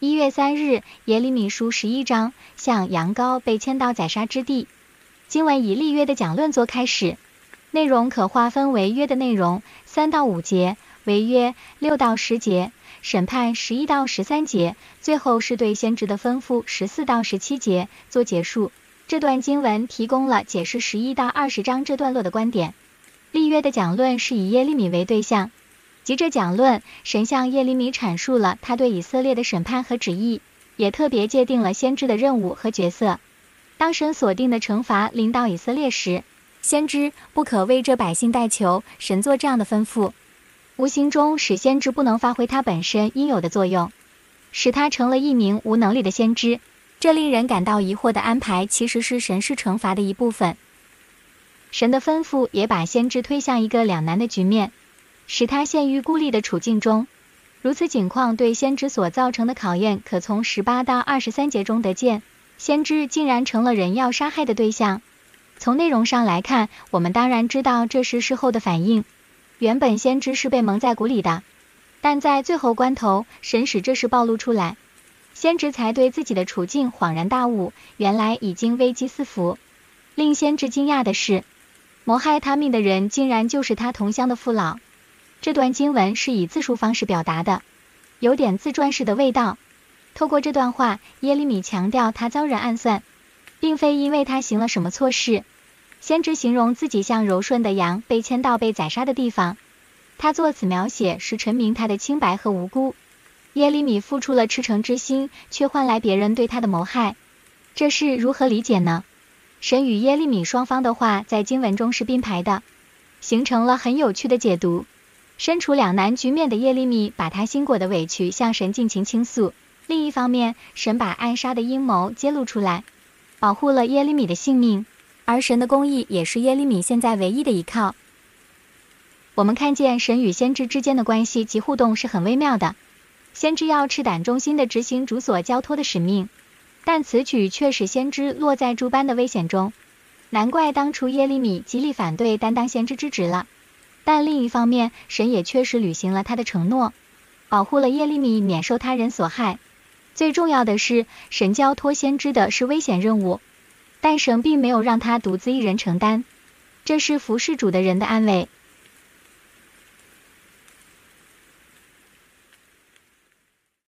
一月三日，耶利米书十一章，向羊羔被牵到宰杀之地。经文以立约的讲论作开始，内容可划分为约的内容三到五节，违约六到十节，审判十一到十三节，最后是对先知的吩咐十四到十七节做结束。这段经文提供了解释十一到二十章这段落的观点。立约的讲论是以耶利米为对象。急着讲论，神向耶利米阐述了他对以色列的审判和旨意，也特别界定了先知的任务和角色。当神所定的惩罚临到以色列时，先知不可为这百姓代求。神做这样的吩咐，无形中使先知不能发挥他本身应有的作用，使他成了一名无能力的先知。这令人感到疑惑的安排，其实是神施惩罚的一部分。神的吩咐也把先知推向一个两难的局面。使他陷于孤立的处境中，如此景况对先知所造成的考验，可从十八到二十三节中得见。先知竟然成了人要杀害的对象。从内容上来看，我们当然知道这是事后的反应。原本先知是被蒙在鼓里的，但在最后关头，神使这事暴露出来，先知才对自己的处境恍然大悟，原来已经危机四伏。令先知惊讶的是，谋害他命的人，竟然就是他同乡的父老。这段经文是以自述方式表达的，有点自传式的味道。透过这段话，耶利米强调他遭人暗算，并非因为他行了什么错事。先知形容自己像柔顺的羊被牵到被宰杀的地方，他作此描写是陈明他的清白和无辜。耶利米付出了赤诚之心，却换来别人对他的谋害，这是如何理解呢？神与耶利米双方的话在经文中是并排的，形成了很有趣的解读。身处两难局面的耶利米，把他心过的委屈向神尽情倾诉。另一方面，神把暗杀的阴谋揭露出来，保护了耶利米的性命。而神的公义也是耶利米现在唯一的依靠。我们看见神与先知之间的关系及互动是很微妙的。先知要赤胆忠心地执行主所交托的使命，但此举却使先知落在诸般的危险中。难怪当初耶利米极力反对担当先知之职了。但另一方面，神也确实履行了他的承诺，保护了耶利米免受他人所害。最重要的是，神交托先知的是危险任务，但神并没有让他独自一人承担，这是服侍主的人的安慰。